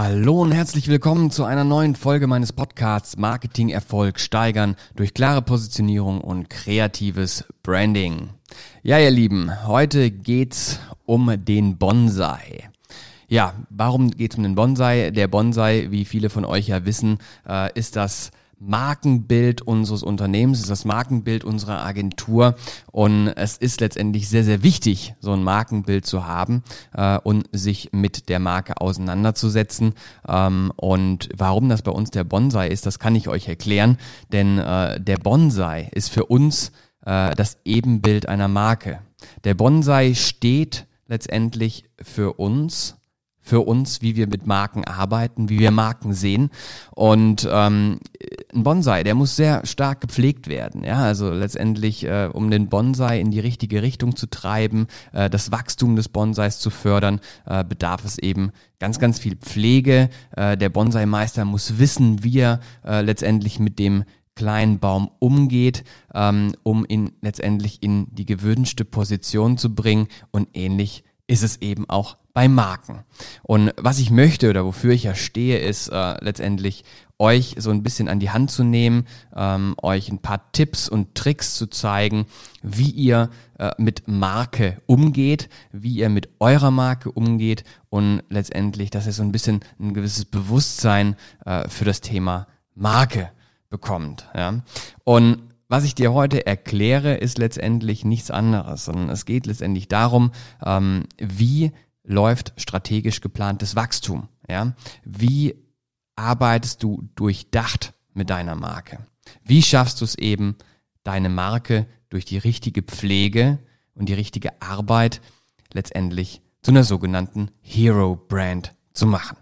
Hallo und herzlich willkommen zu einer neuen Folge meines Podcasts Marketing Erfolg steigern durch klare Positionierung und kreatives Branding. Ja, ihr Lieben, heute geht's um den Bonsai. Ja, warum geht's um den Bonsai? Der Bonsai, wie viele von euch ja wissen, äh, ist das Markenbild unseres Unternehmens, ist das Markenbild unserer Agentur und es ist letztendlich sehr, sehr wichtig, so ein Markenbild zu haben äh, und sich mit der Marke auseinanderzusetzen. Ähm, und warum das bei uns der Bonsai ist, das kann ich euch erklären, denn äh, der Bonsai ist für uns äh, das Ebenbild einer Marke. Der Bonsai steht letztendlich für uns für uns, wie wir mit Marken arbeiten, wie wir Marken sehen. Und ähm, ein Bonsai, der muss sehr stark gepflegt werden. Ja, also letztendlich, äh, um den Bonsai in die richtige Richtung zu treiben, äh, das Wachstum des Bonsais zu fördern, äh, bedarf es eben ganz, ganz viel Pflege. Äh, der Bonsai-Meister muss wissen, wie er äh, letztendlich mit dem kleinen Baum umgeht, ähm, um ihn letztendlich in die gewünschte Position zu bringen und ähnlich ist es eben auch bei Marken. Und was ich möchte oder wofür ich ja stehe, ist äh, letztendlich euch so ein bisschen an die Hand zu nehmen, ähm, euch ein paar Tipps und Tricks zu zeigen, wie ihr äh, mit Marke umgeht, wie ihr mit eurer Marke umgeht und letztendlich, dass ihr so ein bisschen ein gewisses Bewusstsein äh, für das Thema Marke bekommt. Ja? Und was ich dir heute erkläre, ist letztendlich nichts anderes, sondern es geht letztendlich darum, ähm, wie läuft strategisch geplantes Wachstum. Ja? Wie arbeitest du durchdacht mit deiner Marke? Wie schaffst du es eben, deine Marke durch die richtige Pflege und die richtige Arbeit letztendlich zu einer sogenannten Hero Brand zu machen?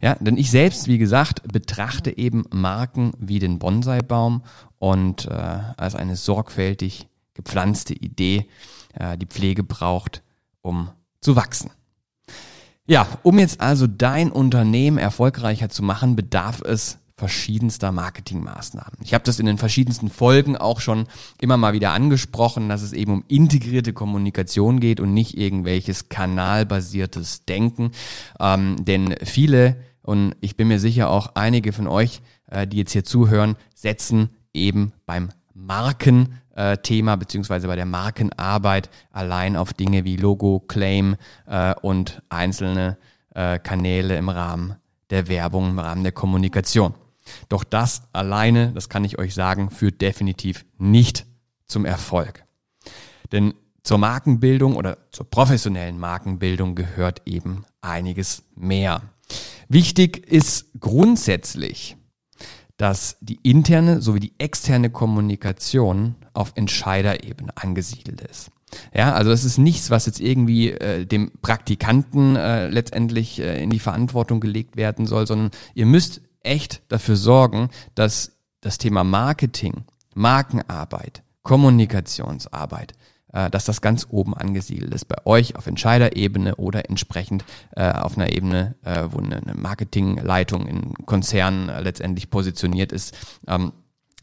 Ja, denn ich selbst, wie gesagt, betrachte eben Marken wie den Bonsai-Baum und äh, als eine sorgfältig gepflanzte Idee, äh, die Pflege braucht, um zu wachsen. Ja, um jetzt also dein Unternehmen erfolgreicher zu machen, bedarf es verschiedenster Marketingmaßnahmen. Ich habe das in den verschiedensten Folgen auch schon immer mal wieder angesprochen, dass es eben um integrierte Kommunikation geht und nicht irgendwelches kanalbasiertes Denken. Ähm, denn viele, und ich bin mir sicher auch einige von euch, äh, die jetzt hier zuhören, setzen eben beim Markenthema beziehungsweise bei der Markenarbeit allein auf Dinge wie Logo, Claim äh, und einzelne äh, Kanäle im Rahmen der Werbung, im Rahmen der Kommunikation. Doch das alleine, das kann ich euch sagen, führt definitiv nicht zum Erfolg. Denn zur Markenbildung oder zur professionellen Markenbildung gehört eben einiges mehr. Wichtig ist grundsätzlich, dass die interne sowie die externe Kommunikation auf Entscheiderebene angesiedelt ist. Ja, also es ist nichts, was jetzt irgendwie äh, dem Praktikanten äh, letztendlich äh, in die Verantwortung gelegt werden soll, sondern ihr müsst echt dafür sorgen, dass das Thema Marketing, Markenarbeit, Kommunikationsarbeit, äh, dass das ganz oben angesiedelt ist bei euch auf Entscheiderebene oder entsprechend äh, auf einer Ebene, äh, wo eine, Marketingleitung in Konzernen äh, letztendlich positioniert ist. Ähm,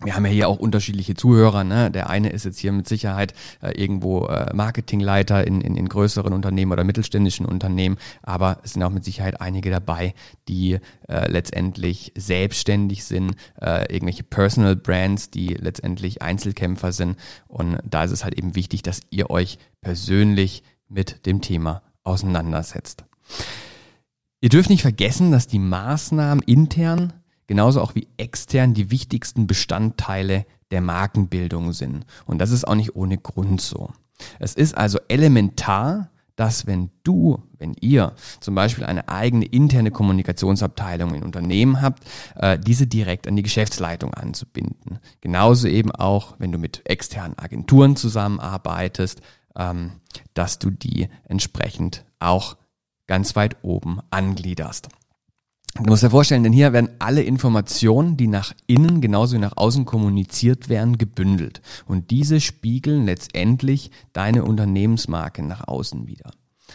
wir haben ja hier auch unterschiedliche Zuhörer. Ne? Der eine ist jetzt hier mit Sicherheit äh, irgendwo äh, Marketingleiter in, in, in größeren Unternehmen oder mittelständischen Unternehmen, aber es sind auch mit Sicherheit einige dabei, die äh, letztendlich selbstständig sind, äh, irgendwelche Personal Brands, die letztendlich Einzelkämpfer sind. Und da ist es halt eben wichtig, dass ihr euch persönlich mit dem Thema auseinandersetzt. Ihr dürft nicht vergessen, dass die Maßnahmen intern genauso auch wie extern die wichtigsten Bestandteile der Markenbildung sind. Und das ist auch nicht ohne Grund so. Es ist also elementar, dass wenn du, wenn ihr zum Beispiel eine eigene interne Kommunikationsabteilung in Unternehmen habt, äh, diese direkt an die Geschäftsleitung anzubinden. Genauso eben auch, wenn du mit externen Agenturen zusammenarbeitest, ähm, dass du die entsprechend auch ganz weit oben angliederst. Du musst dir vorstellen, denn hier werden alle Informationen, die nach innen genauso wie nach außen kommuniziert werden, gebündelt. Und diese spiegeln letztendlich deine Unternehmensmarke nach außen wieder.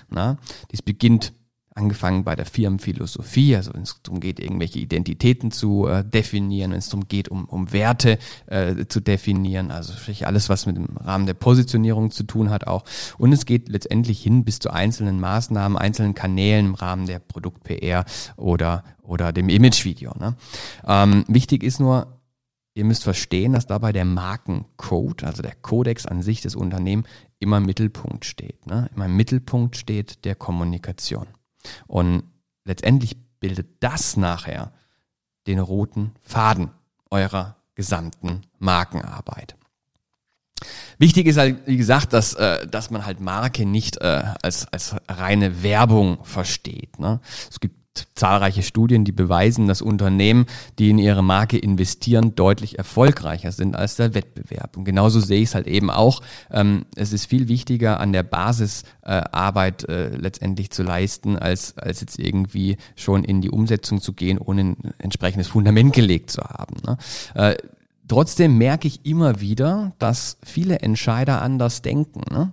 Na, dies beginnt angefangen bei der Firmenphilosophie, also wenn es darum geht, irgendwelche Identitäten zu äh, definieren, wenn es darum geht, um, um Werte äh, zu definieren, also sprich alles, was mit dem Rahmen der Positionierung zu tun hat auch. Und es geht letztendlich hin bis zu einzelnen Maßnahmen, einzelnen Kanälen im Rahmen der Produkt-PR oder, oder dem Image-Video. Ne? Ähm, wichtig ist nur, ihr müsst verstehen, dass dabei der Markencode, also der Kodex an sich des Unternehmens, immer im Mittelpunkt steht. Ne? Immer im Mittelpunkt steht der Kommunikation. Und letztendlich bildet das nachher den roten Faden eurer gesamten Markenarbeit. Wichtig ist halt, wie gesagt, dass, äh, dass man halt Marke nicht äh, als, als reine Werbung versteht. Ne? Es gibt zahlreiche Studien, die beweisen, dass Unternehmen, die in ihre Marke investieren, deutlich erfolgreicher sind als der Wettbewerb. Und genauso sehe ich es halt eben auch. Ähm, es ist viel wichtiger, an der Basisarbeit äh, äh, letztendlich zu leisten, als, als jetzt irgendwie schon in die Umsetzung zu gehen, ohne ein entsprechendes Fundament gelegt zu haben. Ne? Äh, trotzdem merke ich immer wieder, dass viele Entscheider anders denken. Ne?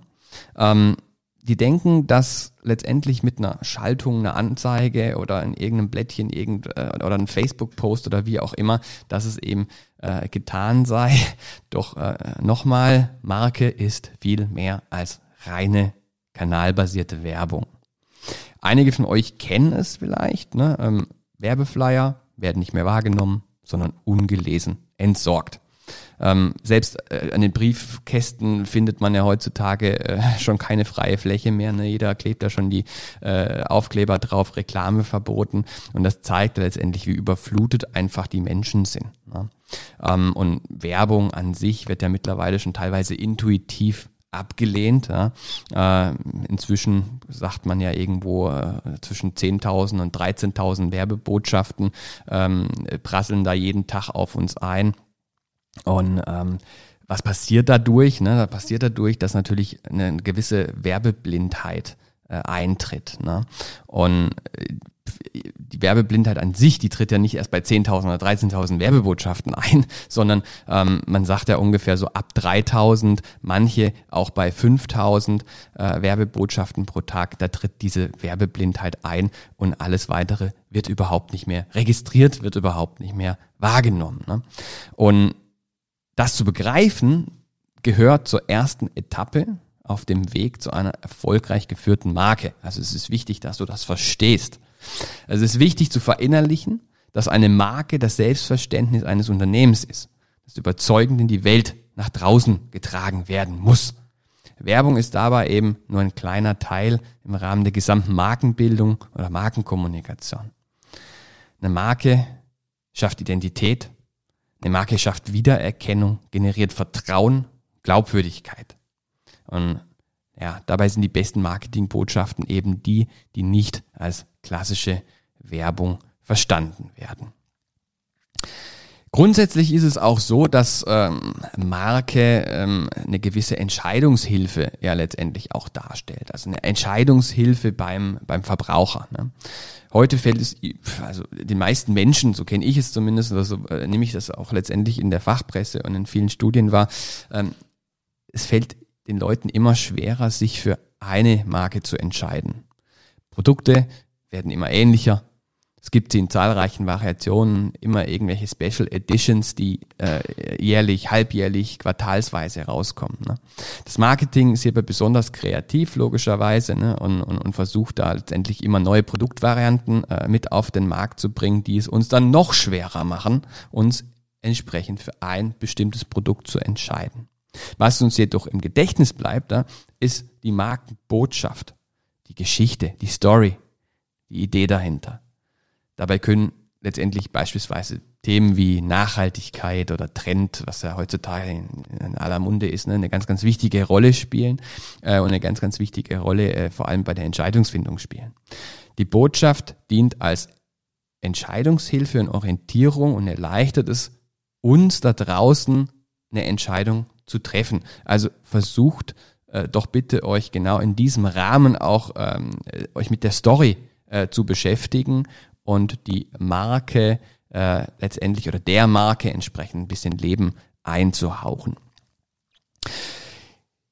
Ähm, die denken, dass letztendlich mit einer Schaltung, einer Anzeige oder in irgendeinem Blättchen irgend, äh, oder einem Facebook-Post oder wie auch immer, dass es eben äh, getan sei. Doch äh, nochmal, Marke ist viel mehr als reine kanalbasierte Werbung. Einige von euch kennen es vielleicht. Ne? Ähm, Werbeflyer werden nicht mehr wahrgenommen, sondern ungelesen entsorgt. Ähm, selbst äh, an den Briefkästen findet man ja heutzutage äh, schon keine freie Fläche mehr. Ne? Jeder klebt da schon die äh, Aufkleber drauf, Reklame verboten. Und das zeigt letztendlich, wie überflutet einfach die Menschen sind. Ne? Ähm, und Werbung an sich wird ja mittlerweile schon teilweise intuitiv abgelehnt. Ja. Äh, inzwischen sagt man ja irgendwo äh, zwischen 10.000 und 13.000 Werbebotschaften ähm, prasseln da jeden Tag auf uns ein. Und ähm, was passiert dadurch? Ne? Da passiert dadurch, dass natürlich eine gewisse Werbeblindheit äh, eintritt. Ne? Und äh, die Werbeblindheit an sich, die tritt ja nicht erst bei 10.000 oder 13.000 Werbebotschaften ein, sondern ähm, man sagt ja ungefähr so ab 3.000, manche auch bei 5.000 äh, Werbebotschaften pro Tag, da tritt diese Werbeblindheit ein und alles weitere wird überhaupt nicht mehr registriert, wird überhaupt nicht mehr wahrgenommen. Ne? Und das zu begreifen gehört zur ersten Etappe auf dem Weg zu einer erfolgreich geführten Marke. Also es ist wichtig, dass du das verstehst. Also es ist wichtig zu verinnerlichen, dass eine Marke das Selbstverständnis eines Unternehmens ist, das überzeugend in die Welt nach draußen getragen werden muss. Werbung ist dabei eben nur ein kleiner Teil im Rahmen der gesamten Markenbildung oder Markenkommunikation. Eine Marke schafft Identität, eine Marke schafft Wiedererkennung, generiert Vertrauen, Glaubwürdigkeit. Und ja, dabei sind die besten Marketingbotschaften eben die, die nicht als klassische Werbung verstanden werden. Grundsätzlich ist es auch so, dass ähm, Marke ähm, eine gewisse Entscheidungshilfe ja letztendlich auch darstellt. Also eine Entscheidungshilfe beim, beim Verbraucher. Ne? Heute fällt es, also den meisten Menschen, so kenne ich es zumindest, oder so äh, nehme ich das auch letztendlich in der Fachpresse und in vielen Studien wahr, ähm, es fällt den Leuten immer schwerer, sich für eine Marke zu entscheiden. Produkte werden immer ähnlicher, es gibt sie in zahlreichen Variationen, immer irgendwelche Special Editions, die äh, jährlich, halbjährlich, quartalsweise rauskommen. Ne? Das Marketing ist hierbei besonders kreativ, logischerweise, ne? und, und, und versucht da letztendlich immer neue Produktvarianten äh, mit auf den Markt zu bringen, die es uns dann noch schwerer machen, uns entsprechend für ein bestimmtes Produkt zu entscheiden. Was uns jedoch im Gedächtnis bleibt, da, ist die Markenbotschaft, die Geschichte, die Story, die Idee dahinter. Dabei können letztendlich beispielsweise Themen wie Nachhaltigkeit oder Trend, was ja heutzutage in, aller Munde ist, ne, eine ganz, ganz wichtige Rolle spielen äh, und eine ganz, ganz wichtige Rolle äh, vor allem bei der Entscheidungsfindung spielen. Die Botschaft dient als Entscheidungshilfe und Orientierung und erleichtert es uns da draußen eine Entscheidung zu treffen. Also versucht äh, doch bitte euch genau in diesem Rahmen auch ähm, euch mit der Story zu beschäftigen und die Marke äh, letztendlich oder der Marke entsprechend ein bisschen Leben einzuhauchen.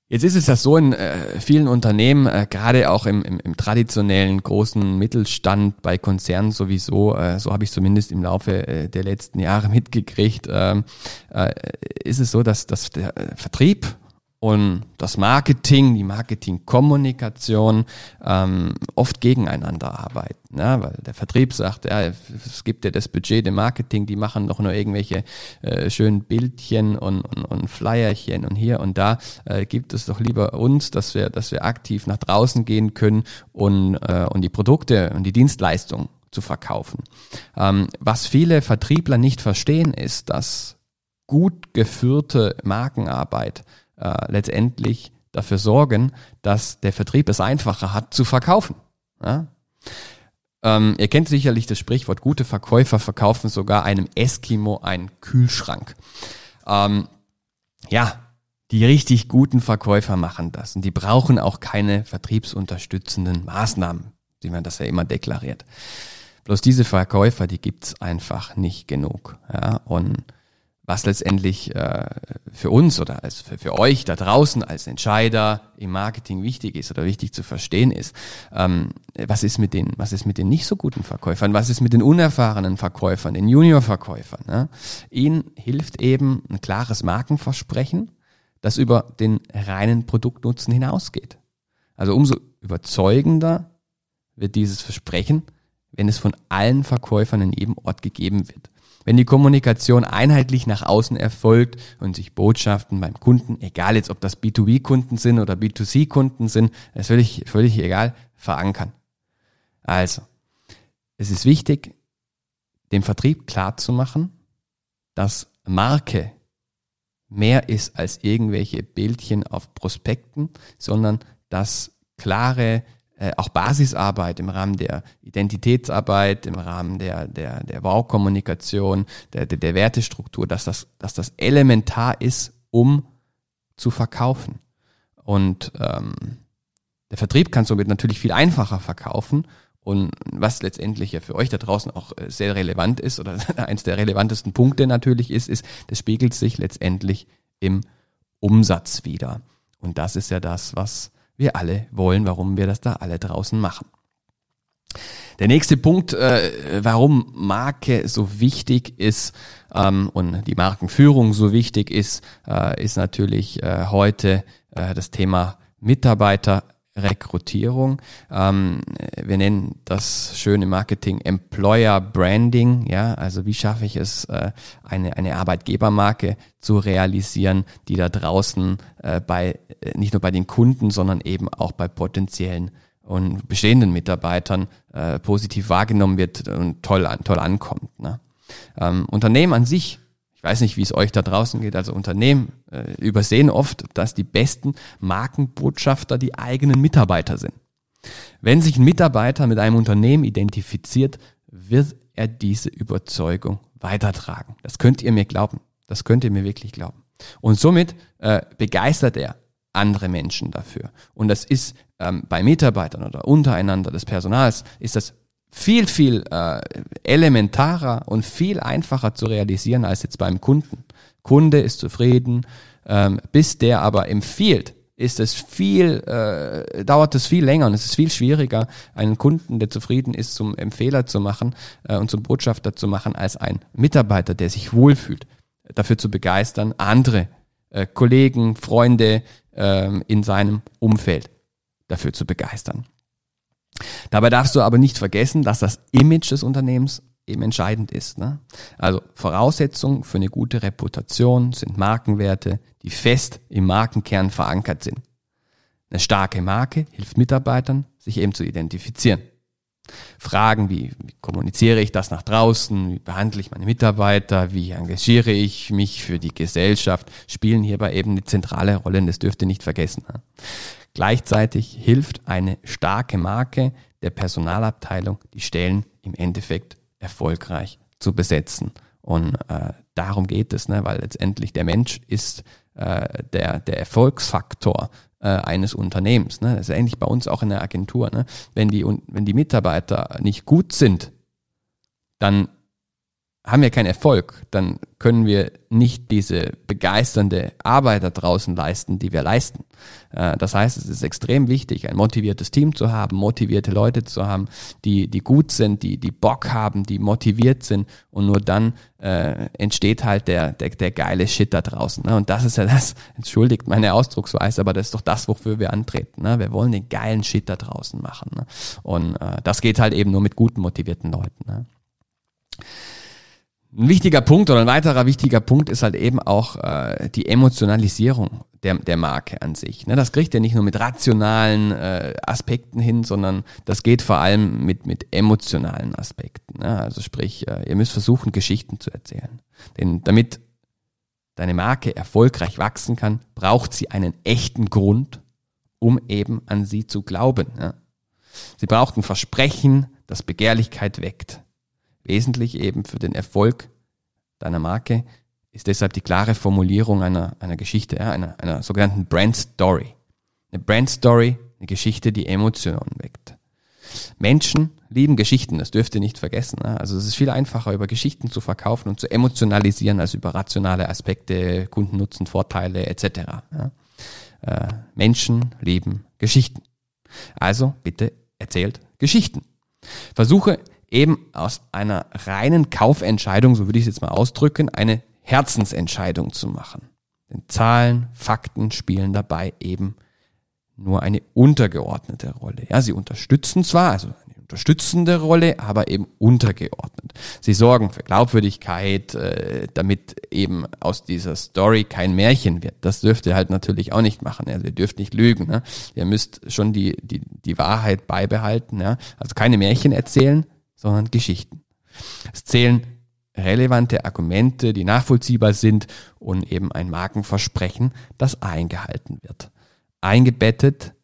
Jetzt ist es ja so in äh, vielen Unternehmen, äh, gerade auch im, im, im, traditionellen großen Mittelstand bei Konzernen sowieso, äh, so habe ich zumindest im Laufe äh, der letzten Jahre mitgekriegt, ähm, äh, ist es so, dass, dass der Vertrieb und das Marketing, die Marketingkommunikation ähm, oft gegeneinander arbeiten. Ne? Weil der Vertrieb sagt, ja, es gibt ja das Budget dem Marketing, die machen doch nur irgendwelche äh, schönen Bildchen und, und, und Flyerchen und hier und da äh, gibt es doch lieber uns, dass wir, dass wir aktiv nach draußen gehen können und, äh, und die Produkte und die Dienstleistungen zu verkaufen. Ähm, was viele Vertriebler nicht verstehen, ist, dass gut geführte Markenarbeit äh, letztendlich dafür sorgen, dass der Vertrieb es einfacher hat zu verkaufen. Ja? Ähm, ihr kennt sicherlich das Sprichwort, gute Verkäufer verkaufen sogar einem Eskimo einen Kühlschrank. Ähm, ja, die richtig guten Verkäufer machen das und die brauchen auch keine vertriebsunterstützenden Maßnahmen, wie man das ja immer deklariert. Bloß diese Verkäufer, die gibt's einfach nicht genug. Ja? Und was letztendlich äh, für uns oder als für, für euch da draußen als Entscheider im Marketing wichtig ist oder wichtig zu verstehen ist, ähm, was ist mit den, was ist mit den nicht so guten Verkäufern, was ist mit den unerfahrenen Verkäufern, den Junior-Verkäufern? Ne? Ihnen hilft eben ein klares Markenversprechen, das über den reinen Produktnutzen hinausgeht. Also umso überzeugender wird dieses Versprechen, wenn es von allen Verkäufern in jedem Ort gegeben wird. Wenn die Kommunikation einheitlich nach außen erfolgt und sich Botschaften beim Kunden, egal jetzt ob das B2B-Kunden sind oder B2C-Kunden sind, ist völlig, völlig egal, verankern. Also, es ist wichtig, dem Vertrieb klarzumachen, dass Marke mehr ist als irgendwelche Bildchen auf Prospekten, sondern dass klare äh, auch Basisarbeit im Rahmen der Identitätsarbeit, im Rahmen der, der, der Wow-Kommunikation, der, der, der Wertestruktur, dass das, dass das elementar ist, um zu verkaufen. Und ähm, der Vertrieb kann somit natürlich viel einfacher verkaufen. Und was letztendlich ja für euch da draußen auch äh, sehr relevant ist oder eins der relevantesten Punkte natürlich ist, ist, das spiegelt sich letztendlich im Umsatz wieder. Und das ist ja das, was wir alle wollen, warum wir das da alle draußen machen. Der nächste Punkt, äh, warum Marke so wichtig ist ähm, und die Markenführung so wichtig ist, äh, ist natürlich äh, heute äh, das Thema Mitarbeiter Rekrutierung. Ähm, wir nennen das schöne Marketing Employer Branding. Ja, also wie schaffe ich es, äh, eine, eine Arbeitgebermarke zu realisieren, die da draußen äh, bei, äh, nicht nur bei den Kunden, sondern eben auch bei potenziellen und bestehenden Mitarbeitern äh, positiv wahrgenommen wird und toll, toll ankommt. Ne? Ähm, Unternehmen an sich ich weiß nicht, wie es euch da draußen geht, also Unternehmen äh, übersehen oft, dass die besten Markenbotschafter die eigenen Mitarbeiter sind. Wenn sich ein Mitarbeiter mit einem Unternehmen identifiziert, wird er diese Überzeugung weitertragen. Das könnt ihr mir glauben. Das könnt ihr mir wirklich glauben. Und somit äh, begeistert er andere Menschen dafür. Und das ist ähm, bei Mitarbeitern oder untereinander des Personals, ist das viel, viel äh, elementarer und viel einfacher zu realisieren als jetzt beim Kunden. Kunde ist zufrieden, ähm, bis der aber empfiehlt, ist es viel, äh, dauert es viel länger und es ist viel schwieriger, einen Kunden, der zufrieden ist, zum Empfehler zu machen äh, und zum Botschafter zu machen, als ein Mitarbeiter, der sich wohlfühlt, dafür zu begeistern, andere äh, Kollegen, Freunde äh, in seinem Umfeld dafür zu begeistern. Dabei darfst du aber nicht vergessen, dass das Image des Unternehmens eben entscheidend ist. Ne? Also Voraussetzung für eine gute Reputation sind Markenwerte, die fest im Markenkern verankert sind. Eine starke Marke hilft Mitarbeitern, sich eben zu identifizieren. Fragen wie, wie kommuniziere ich das nach draußen, wie behandle ich meine Mitarbeiter, wie engagiere ich mich für die Gesellschaft, spielen hierbei eben eine zentrale Rolle und das dürft ihr nicht vergessen. Ne? Gleichzeitig hilft eine starke Marke der Personalabteilung, die Stellen im Endeffekt erfolgreich zu besetzen. Und äh, darum geht es, ne? weil letztendlich der Mensch ist äh, der, der Erfolgsfaktor äh, eines Unternehmens. Ne? Das ist ähnlich bei uns auch in der Agentur. Ne? Wenn, die, wenn die Mitarbeiter nicht gut sind, dann haben wir keinen Erfolg, dann können wir nicht diese begeisternde Arbeit da draußen leisten, die wir leisten. Äh, das heißt, es ist extrem wichtig, ein motiviertes Team zu haben, motivierte Leute zu haben, die, die gut sind, die, die Bock haben, die motiviert sind und nur dann äh, entsteht halt der, der, der geile Shit da draußen. Ne? Und das ist ja das, entschuldigt meine Ausdrucksweise, aber das ist doch das, wofür wir antreten. Ne? Wir wollen den geilen Shit da draußen machen. Ne? Und äh, das geht halt eben nur mit guten, motivierten Leuten. Ein wichtiger Punkt oder ein weiterer wichtiger Punkt ist halt eben auch äh, die Emotionalisierung der, der Marke an sich. Ne, das kriegt ihr nicht nur mit rationalen äh, Aspekten hin, sondern das geht vor allem mit, mit emotionalen Aspekten. Ne? Also sprich, äh, ihr müsst versuchen, Geschichten zu erzählen. Denn damit deine Marke erfolgreich wachsen kann, braucht sie einen echten Grund, um eben an sie zu glauben. Ja? Sie braucht ein Versprechen, das Begehrlichkeit weckt. Wesentlich eben für den Erfolg deiner Marke ist deshalb die klare Formulierung einer, einer Geschichte, einer, einer sogenannten Brand Story. Eine Brand Story, eine Geschichte, die Emotionen weckt. Menschen lieben Geschichten, das dürft ihr nicht vergessen. Also es ist viel einfacher, über Geschichten zu verkaufen und zu emotionalisieren, als über rationale Aspekte, Kundennutzen, Vorteile etc. Äh, Menschen lieben Geschichten. Also bitte erzählt Geschichten. Versuche eben aus einer reinen Kaufentscheidung, so würde ich es jetzt mal ausdrücken, eine Herzensentscheidung zu machen. Denn Zahlen, Fakten spielen dabei eben nur eine untergeordnete Rolle. Ja, sie unterstützen zwar, also eine unterstützende Rolle, aber eben untergeordnet. Sie sorgen für Glaubwürdigkeit, äh, damit eben aus dieser Story kein Märchen wird. Das dürft ihr halt natürlich auch nicht machen. Also ihr dürft nicht lügen. Ne? Ihr müsst schon die, die, die Wahrheit beibehalten. Ja? Also keine Märchen erzählen, sondern Geschichten. Es zählen relevante Argumente, die nachvollziehbar sind und eben ein Markenversprechen, das eingehalten wird. Eingebettet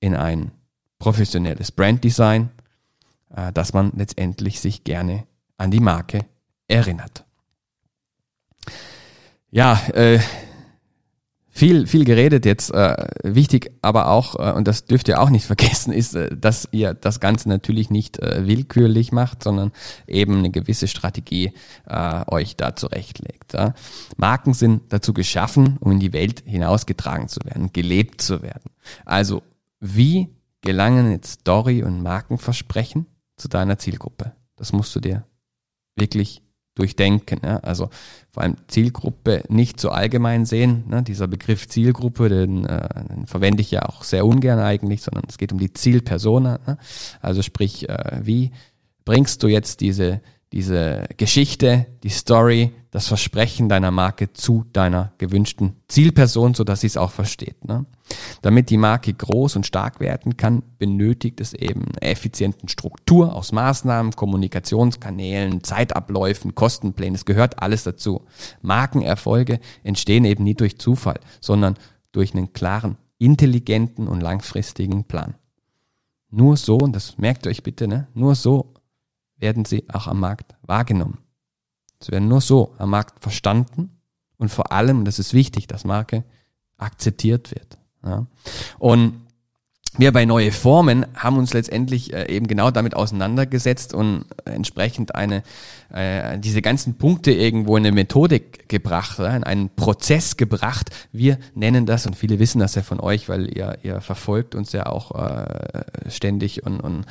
in ein professionelles Branddesign, äh, dass man letztendlich sich gerne an die Marke erinnert. Ja, äh, viel, viel geredet jetzt. Äh, wichtig aber auch, äh, und das dürft ihr auch nicht vergessen, ist, äh, dass ihr das Ganze natürlich nicht äh, willkürlich macht, sondern eben eine gewisse Strategie äh, euch da zurechtlegt. Ja. Marken sind dazu geschaffen, um in die Welt hinausgetragen zu werden, gelebt zu werden. Also, wie gelangen jetzt Story und Markenversprechen zu deiner Zielgruppe? Das musst du dir wirklich durchdenken. Ja? Also vor allem Zielgruppe nicht so allgemein sehen. Ne? Dieser Begriff Zielgruppe, den, äh, den verwende ich ja auch sehr ungern eigentlich, sondern es geht um die Zielpersona. Ne? Also sprich, äh, wie bringst du jetzt diese diese Geschichte, die Story, das Versprechen deiner Marke zu deiner gewünschten Zielperson, so dass sie es auch versteht. Ne? Damit die Marke groß und stark werden kann, benötigt es eben eine effizienten Struktur aus Maßnahmen, Kommunikationskanälen, Zeitabläufen, Kostenplänen. Es gehört alles dazu. Markenerfolge entstehen eben nie durch Zufall, sondern durch einen klaren, intelligenten und langfristigen Plan. Nur so, und das merkt ihr euch bitte, ne? nur so werden sie auch am Markt wahrgenommen. Sie werden nur so am Markt verstanden und vor allem, das ist wichtig, dass Marke akzeptiert wird. Ja. Und wir bei Neue Formen haben uns letztendlich äh, eben genau damit auseinandergesetzt und entsprechend eine äh, diese ganzen Punkte irgendwo in eine Methodik gebracht, in einen Prozess gebracht. Wir nennen das und viele wissen das ja von euch, weil ihr ihr verfolgt uns ja auch äh, ständig und, und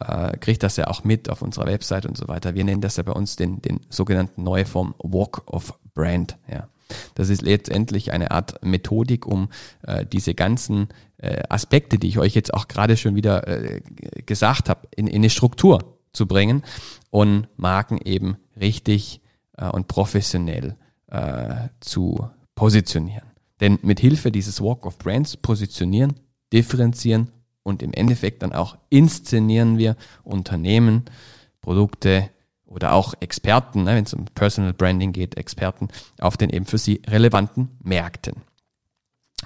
äh, kriegt das ja auch mit auf unserer Website und so weiter. Wir nennen das ja bei uns den den sogenannten Neue Form Walk of Brand. Ja. Das ist letztendlich eine Art Methodik, um äh, diese ganzen äh, Aspekte, die ich euch jetzt auch gerade schon wieder äh, gesagt habe, in, in eine Struktur zu bringen und Marken eben richtig äh, und professionell äh, zu positionieren. Denn mit Hilfe dieses Walk of Brands positionieren, differenzieren und im Endeffekt dann auch inszenieren wir Unternehmen, Produkte, oder auch Experten, ne, wenn es um Personal Branding geht, Experten auf den eben für sie relevanten Märkten.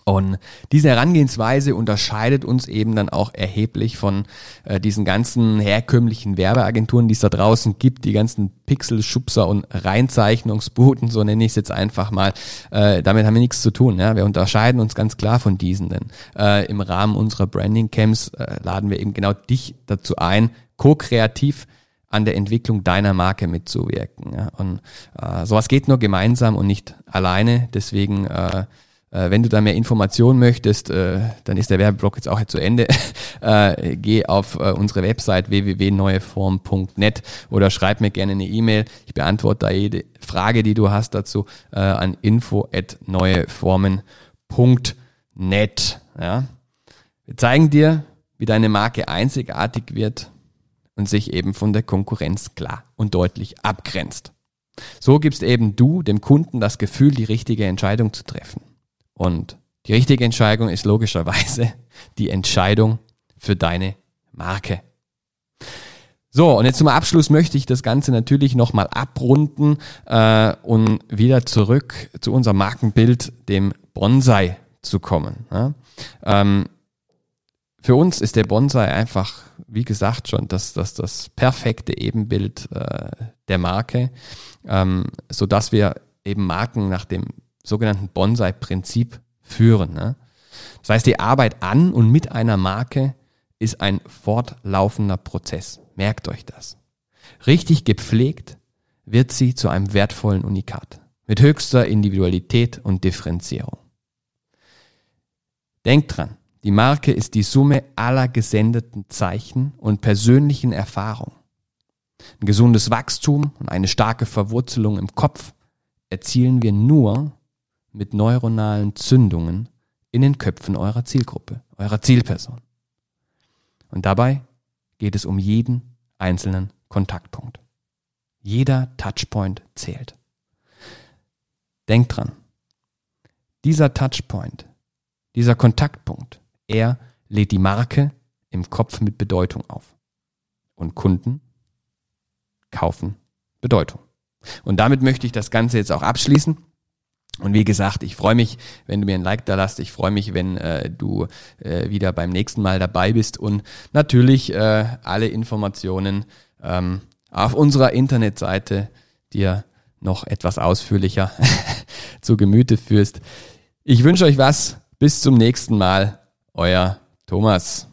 Und diese Herangehensweise unterscheidet uns eben dann auch erheblich von äh, diesen ganzen herkömmlichen Werbeagenturen, die es da draußen gibt, die ganzen Pixelschubser und Reinzeichnungsbuden, so nenne ich es jetzt einfach mal. Äh, damit haben wir nichts zu tun. Ja? Wir unterscheiden uns ganz klar von diesen. Denn äh, im Rahmen unserer Branding Camps äh, laden wir eben genau dich dazu ein, co-kreativ an der Entwicklung deiner Marke mitzuwirken. Ja? Und äh, sowas geht nur gemeinsam und nicht alleine. Deswegen, äh, äh, wenn du da mehr Informationen möchtest, äh, dann ist der Werbeblock jetzt auch zu Ende. äh, geh auf äh, unsere Website www.neueform.net oder schreib mir gerne eine E-Mail. Ich beantworte da jede Frage, die du hast dazu äh, an info@neueformen.net. Ja? Wir zeigen dir, wie deine Marke einzigartig wird und sich eben von der Konkurrenz klar und deutlich abgrenzt. So gibst eben du dem Kunden das Gefühl, die richtige Entscheidung zu treffen. Und die richtige Entscheidung ist logischerweise die Entscheidung für deine Marke. So, und jetzt zum Abschluss möchte ich das Ganze natürlich nochmal abrunden äh, und wieder zurück zu unserem Markenbild, dem Bonsai, zu kommen. Ja? Ähm, für uns ist der Bonsai einfach, wie gesagt schon, das, das, das perfekte Ebenbild äh, der Marke, ähm, so dass wir eben Marken nach dem sogenannten Bonsai-Prinzip führen. Ne? Das heißt, die Arbeit an und mit einer Marke ist ein fortlaufender Prozess. Merkt euch das. Richtig gepflegt wird sie zu einem wertvollen Unikat mit höchster Individualität und Differenzierung. Denkt dran, die Marke ist die Summe aller gesendeten Zeichen und persönlichen Erfahrungen. Ein gesundes Wachstum und eine starke Verwurzelung im Kopf erzielen wir nur mit neuronalen Zündungen in den Köpfen eurer Zielgruppe, eurer Zielperson. Und dabei geht es um jeden einzelnen Kontaktpunkt. Jeder Touchpoint zählt. Denkt dran, dieser Touchpoint, dieser Kontaktpunkt er lädt die Marke im Kopf mit Bedeutung auf. Und Kunden kaufen Bedeutung. Und damit möchte ich das Ganze jetzt auch abschließen. Und wie gesagt, ich freue mich, wenn du mir ein Like da lässt. Ich freue mich, wenn äh, du äh, wieder beim nächsten Mal dabei bist und natürlich äh, alle Informationen ähm, auf unserer Internetseite dir noch etwas ausführlicher zu Gemüte führst. Ich wünsche euch was. Bis zum nächsten Mal. Euer Thomas.